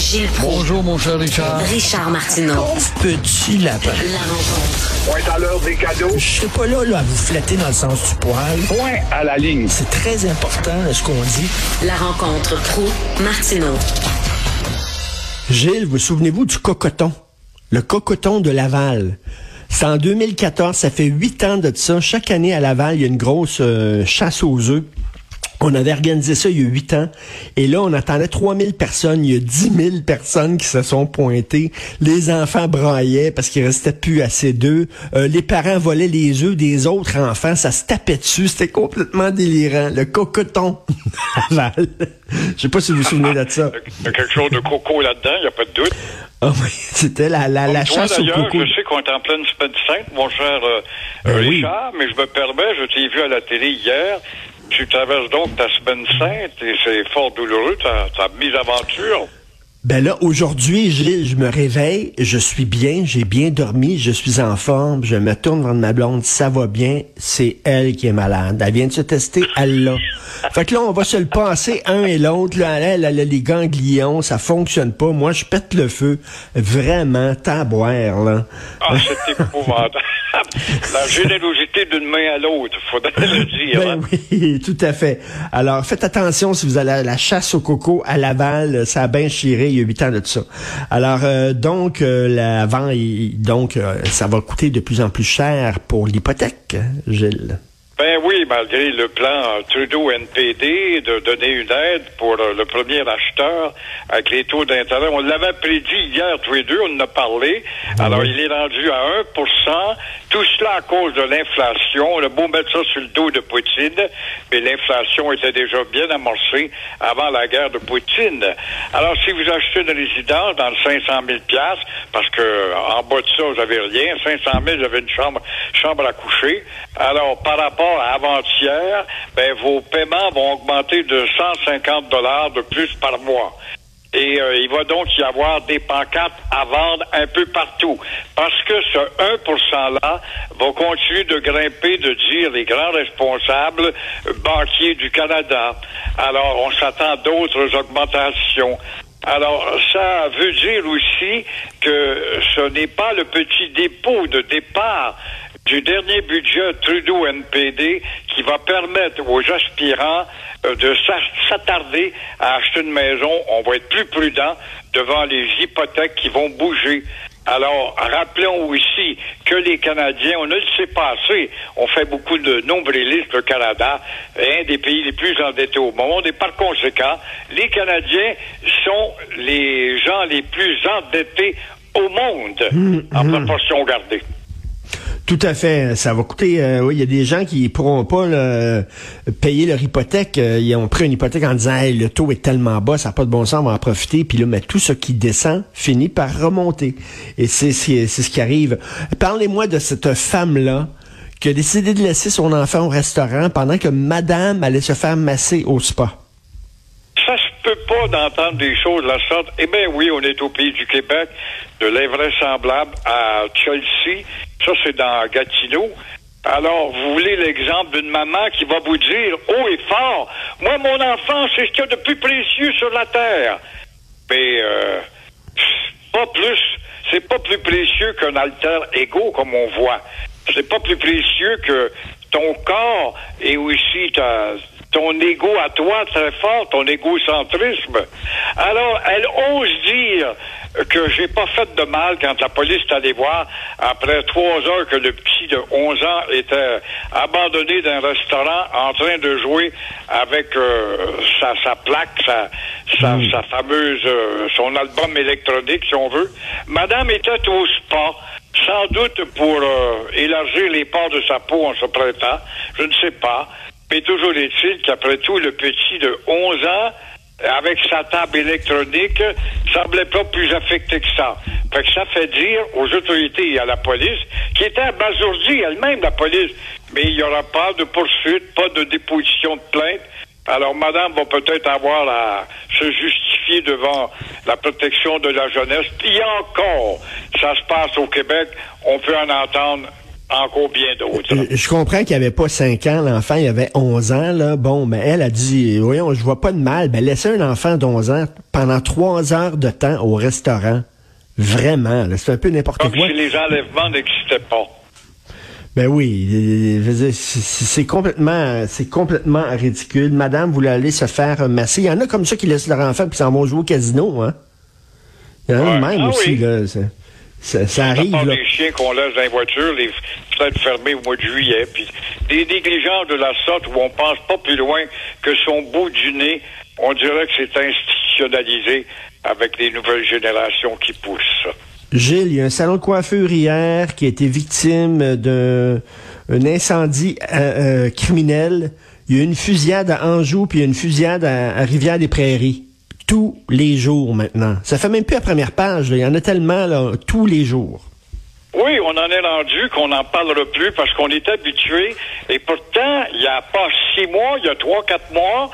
Gilles Proulx. Bonjour, mon cher Richard. Richard Martineau. Petit lapin. La rencontre. Point à l'heure des cadeaux. Je suis pas là, là à vous flatter dans le sens du poil. Point à la ligne. C'est très important ce qu'on dit. La rencontre Proulx-Martineau. Gilles, vous souvenez-vous du cocoton? Le cocoton de Laval. C'est en 2014, ça fait huit ans de ça. Chaque année à Laval, il y a une grosse euh, chasse aux œufs. On avait organisé ça il y a huit ans. Et là, on attendait 3000 personnes. Il y a 10 000 personnes qui se sont pointées. Les enfants braillaient parce qu'il restait plus assez d'œufs. Euh, les parents volaient les œufs des autres enfants. Ça se tapait dessus. C'était complètement délirant. Le cocoton. Je sais pas si vous vous souvenez de ça. Il y a quelque chose de coco là-dedans, il n'y a pas de doute. Ah oui, c'était la, la, la Toi, chasse au coco. je sais qu'on est en pleine semaine sainte, mon cher euh, Euh, oui. Richard, mais je me permets, je t'ai vu à la télé hier. Tu traverses donc ta semaine sainte et c'est fort douloureux, ta, ta mise-aventure. Ben là, aujourd'hui, Gilles, je me réveille, je suis bien, j'ai bien dormi, je suis en forme, je me tourne vers ma blonde, ça va bien, c'est elle qui est malade. Elle vient de se tester, elle l'a. Fait que là, on va se le passer un et l'autre. Là, elle, elle a les ganglions, ça fonctionne pas. Moi, je pète le feu. Vraiment, taboire, là. Ah, c'est épouvantable. la générosité d'une main à l'autre, faudrait le dire. Ben hein. oui, tout à fait. Alors, faites attention si vous allez à la chasse au coco à Laval, ça a bien chiré il y a huit ans de ça. Alors, euh, donc, euh, la vente, il- donc, euh, ça va coûter de plus en plus cher pour l'hypothèque, Gilles. Ben oui, malgré le plan euh, Trudeau-NPD de donner une aide pour euh, le premier acheteur avec les taux d'intérêt. On l'avait prédit hier tous les deux, on en a parlé. Alors, il est rendu à 1% Tout cela à cause de l'inflation. On a beau mettre ça sur le dos de Poutine, mais l'inflation était déjà bien amorcée avant la guerre de Poutine. Alors, si vous achetez une résidence dans le 500 000 parce que en bas de ça, vous n'avez rien, 500 000, vous avez une chambre, chambre à coucher. Alors, par rapport avant-hier, ben, vos paiements vont augmenter de 150 dollars de plus par mois. Et euh, il va donc y avoir des pancartes à vendre un peu partout. Parce que ce 1%-là va continuer de grimper, de dire les grands responsables euh, banquiers du Canada. Alors, on s'attend à d'autres augmentations. Alors, ça veut dire aussi que ce n'est pas le petit dépôt de départ du dernier budget Trudeau-NPD qui va permettre aux aspirants euh, de s'a- s'attarder à acheter une maison. On va être plus prudent devant les hypothèques qui vont bouger. Alors, rappelons aussi que les Canadiens, on ne le sait pas assez, on fait beaucoup de nombrilistes, le Canada, un des pays les plus endettés au monde, et par conséquent, les Canadiens sont les gens les plus endettés au monde, en proportion gardée. Tout à fait. Ça va coûter. euh, oui, il y a des gens qui pourront pas payer leur hypothèque. Euh, ils ont pris une hypothèque en disant hey, le taux est tellement bas, ça n'a pas de bon sens, on va en profiter. Puis là, mais tout ce qui descend finit par remonter. Et c'est ce qui arrive. Parlez-moi de cette femme-là qui a décidé de laisser son enfant au restaurant pendant que Madame allait se faire masser au spa. D'entendre des choses de la sorte. Eh bien oui, on est au pays du Québec, de l'invraisemblable à Chelsea. Ça, c'est dans Gatineau. Alors, vous voulez l'exemple d'une maman qui va vous dire haut et fort, moi, mon enfant, c'est ce qu'il y a de plus précieux sur la terre. Mais euh, pas plus, c'est pas plus précieux qu'un alter ego, comme on voit. C'est pas plus précieux que ton corps et aussi ta, ton ego à toi très fort, ton égocentrisme. Alors, elle ose dire que j'ai pas fait de mal quand la police est allée voir après trois heures que le petit de 11 ans était abandonné d'un restaurant en train de jouer avec euh, sa, sa plaque, sa, sa, sa fameuse, euh, son album électronique, si on veut. Madame était au spa sans doute pour euh, élargir les pores de sa peau en se prêtant, je ne sais pas. Mais toujours est-il qu'après tout, le petit de 11 ans, avec sa table électronique, semblait pas plus affecté que ça. Fait que ça fait dire aux autorités et à la police, qui était abasourdie elle-même, la police, mais il n'y aura pas de poursuite, pas de déposition de plainte. Alors, madame va peut-être avoir à se justifier devant la protection de la jeunesse. Puis encore, ça se passe au Québec, on peut en entendre encore bien d'autres. Euh, Je comprends qu'il avait pas 5 ans, l'enfant, il avait 11 ans, là. Bon, mais elle a dit, voyons, je vois pas de mal. Ben, laisser un enfant d'11 ans pendant 3 heures de temps au restaurant. Vraiment, c'est un peu n'importe Comme quoi. si les enlèvements n'existaient pas. Ben oui, euh, c'est complètement, c'est complètement ridicule. Madame voulait aller se faire masser. Il y en a comme ça qui laissent leur enfant puis s'en vont jouer au casino, hein. Il y en a Ouais. même Ah aussi, oui. là. Ça, ça- arrive, là. des chiens qu'on laisse dans les voitures, les fenêtres fermées au mois de juillet, puis des négligences de la sorte où on pense pas plus loin que son bout du nez, on dirait que c'est institutionnalisé avec les nouvelles générations qui poussent. Gilles, il y a un salon de coiffure hier qui a été victime d'un un incendie euh, euh, criminel. Il y a eu une fusillade à Anjou, puis il y a une fusillade à, à Rivière-des-Prairies. Tous les jours maintenant. Ça fait même plus la première page. Il y en a tellement là, tous les jours. Oui, on en est rendu qu'on n'en parlera plus parce qu'on est habitué. Et pourtant, il n'y a pas six mois, il y a trois, quatre mois,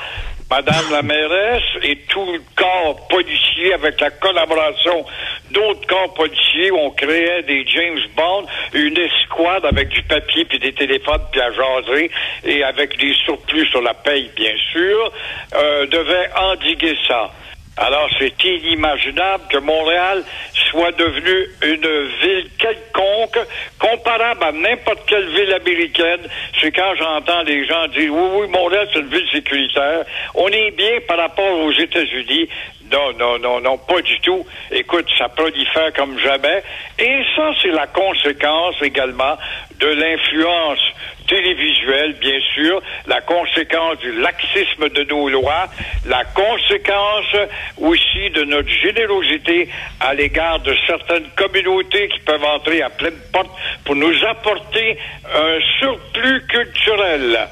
Madame la mairesse et tout le corps policier avec la collaboration d'autres corps policiers, on créait des James Bond, une escouade avec du papier puis des téléphones puis à jaser et avec des surplus sur la paye, bien sûr, euh, devait endiguer ça. Alors, c'est inimaginable que Montréal soit devenue une ville quelconque, comparable à n'importe quelle ville américaine. C'est quand j'entends les gens dire, oui, oui, Montréal, c'est une ville sécuritaire. On est bien par rapport aux États-Unis. Non, non, non, non, pas du tout. Écoute, ça prolifère comme jamais. Et ça, c'est la conséquence également de l'influence télévisuelle, bien sûr, la conséquence du laxisme de nos lois, la conséquence aussi de notre générosité à l'égard de certaines communautés qui peuvent entrer à pleine porte pour nous apporter un surplus culturel.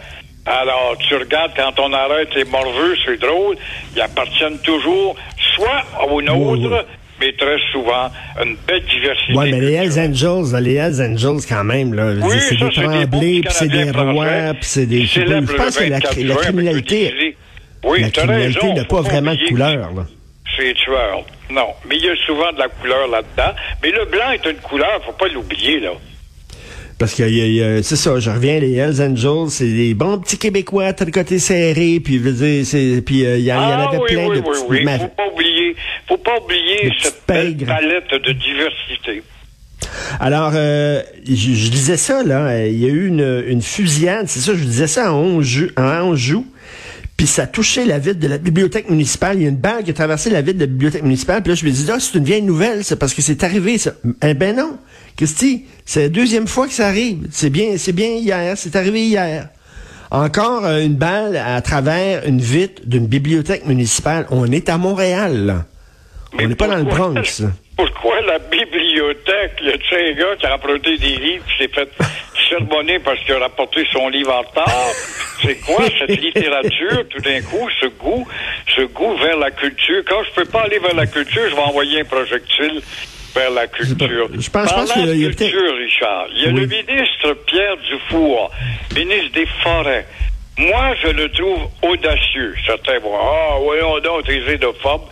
Alors, tu regardes quand on arrête les morveux, c'est drôle, ils appartiennent toujours soit au nôtre, mais très souvent une belle diversité. Ouais, mais les Hells. Angels, les Hells Angels quand même, là, Oui, c'est des tremblés, puis c'est des rois, puis c'est des... Je pense que la, 24 la criminalité. Oui, la criminalité n'a pas vraiment de couleur, là. C'est tueur. Non, mais il y a souvent de la couleur là-dedans. Mais le blanc est une couleur, faut pas l'oublier, là. Parce que c'est ça, je reviens, les Hells Angels, c'est des bons petits Québécois, tricotés serrés, puis je veux dire, c'est, puis euh, il y, en- il y en ah avait oui, plein oui, de oui, petits... oui. pas oublier, faut pas oublier cette belle palette de diversité. Alors, euh, je, je disais ça, là, il y a eu une, une fusillade, c'est ça, je disais ça en Anjou, en Anjou, puis ça a touché la ville de la bibliothèque municipale. Il y a une balle qui a traversé la ville de la bibliothèque municipale, puis là, je me dis, ah, c'est une vieille nouvelle, c'est parce que c'est arrivé, ça. Eh ben non, Christy, c'est la deuxième fois que ça arrive. C'est bien, c'est bien hier, c'est arrivé hier. Encore euh, une balle à travers une vitre d'une bibliothèque municipale. On est à Montréal, là. On n'est pas dans le Bronx. Pourquoi la bibliothèque? Y a un gars qui a emprunté des livres qui s'est fait sermonner parce qu'il a rapporté son livre en retard. C'est quoi cette littérature, tout d'un coup, ce goût, ce goût vers la culture? Quand je peux pas aller vers la culture, je vais envoyer un projectile vers la culture. Je pense- je pense Parlant qu'il y a de peut-être- culture, Richard, il y a Oui. le ministre Pierre Dufour, ministre des Forêts. Moi, je le trouve audacieux. Certains vont, ah, voyons donc, t'es xénophobe.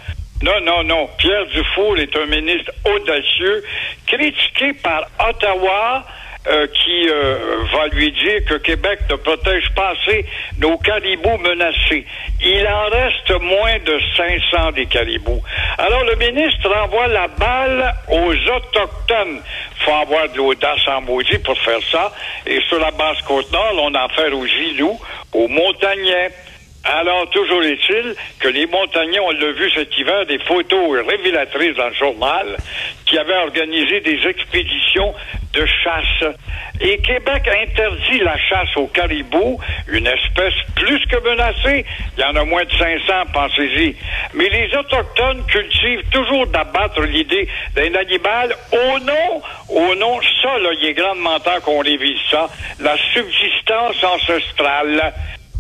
Non, non, non. Pierre Dufour est un ministre audacieux, critiqué par Ottawa, euh, qui euh, va lui dire que Québec ne protège pas assez nos caribous menacés. Il en reste moins de 500 des caribous. Alors le ministre envoie la balle aux Autochtones. faut avoir de l'audace en maudit pour faire ça. Et sur la basse côte-nord, on a affaire aux Gilous, aux Montagnais. Alors, toujours est-il que les montagnais, on l'a vu cet hiver, des photos révélatrices dans le journal, qui avaient organisé des expéditions de chasse. Et Québec interdit la chasse au caribou, une espèce plus que menacée. Il y en a moins de 500, pensez-y. Mais les Autochtones cultivent toujours d'abattre l'idée d'un animal au nom, au nom, ça, là, il est grandement temps qu'on révise ça, la subsistance ancestrale.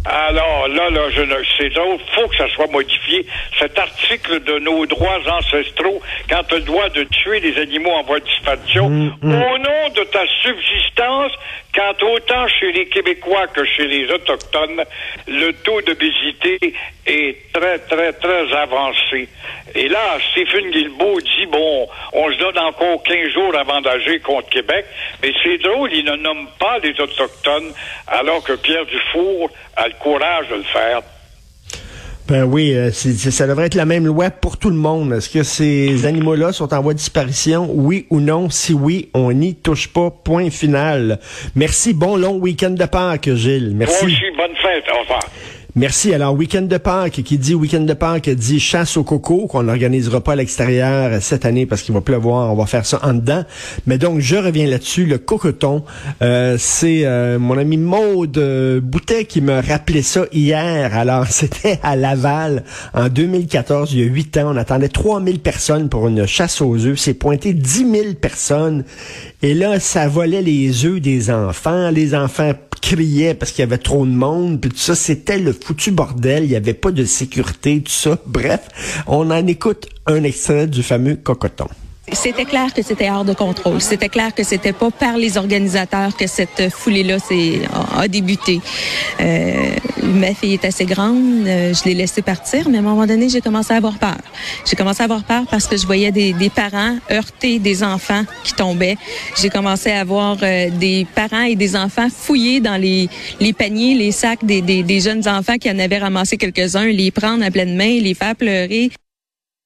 Alors là, là, je ne, c'est drôle, faut que ça soit modifié. Cet article de nos droits ancestraux, quand le droit de tuer des animaux en voie de disparition, au nom de ta subsistance quand autant chez les Québécois que chez les Autochtones, le taux d'obésité est très, très, très avancé. Et là, Stephen Guilbeault dit, bon, on se donne encore 15 jours avant d'agir contre Québec, mais c'est drôle, il ne nomme pas les Autochtones, alors que Pierre Dufour a le courage de le faire. Ben oui, euh, c'est- ça devrait être la même loi pour tout le monde. Est-ce que ces animaux-là sont en voie de disparition? Oui ou non? Si oui, on n'y touche pas. Point final. Merci. Bon long week-end de Pâques, Gilles. Merci. Aussi, bonne fête. Au revoir. Merci. Alors, week-end de Pâques, qui dit week-end de Pâques, dit chasse au coco, qu'on n'organisera pas à l'extérieur cette année parce qu'il va pleuvoir. On va faire ça en dedans. Mais donc, je reviens là-dessus. Le cocoton, euh, c'est euh, mon ami Maude euh, Boutet qui me rappelait ça hier. Alors, c'était à Laval en 2014, il y a huit ans. On attendait 3000 personnes pour une chasse aux œufs. C'est pointé 10 000 personnes. Et là, ça volait les œufs des enfants. Les enfants criaient parce qu'il y avait trop de monde, puis tout ça, c'était le foutu bordel, il n'y avait pas de sécurité, tout ça. Bref, on en écoute un extrait du fameux cocoton. C'était clair que c'était hors de contrôle. C'était clair que c'était pas par les organisateurs que cette foulée-là a, débuté. Euh, ma fille est assez grande, euh, je l'ai laissée partir, mais à un moment donné, j'ai commencé à avoir peur. J'ai commencé à avoir peur parce que je voyais des, parents heurter des enfants qui tombaient. J'ai commencé à voir euh, des parents et des enfants fouiller dans les, paniers, les sacs des, des, des jeunes enfants qui en avaient ramassé quelques-uns, les prendre à pleine main, les faire pleurer.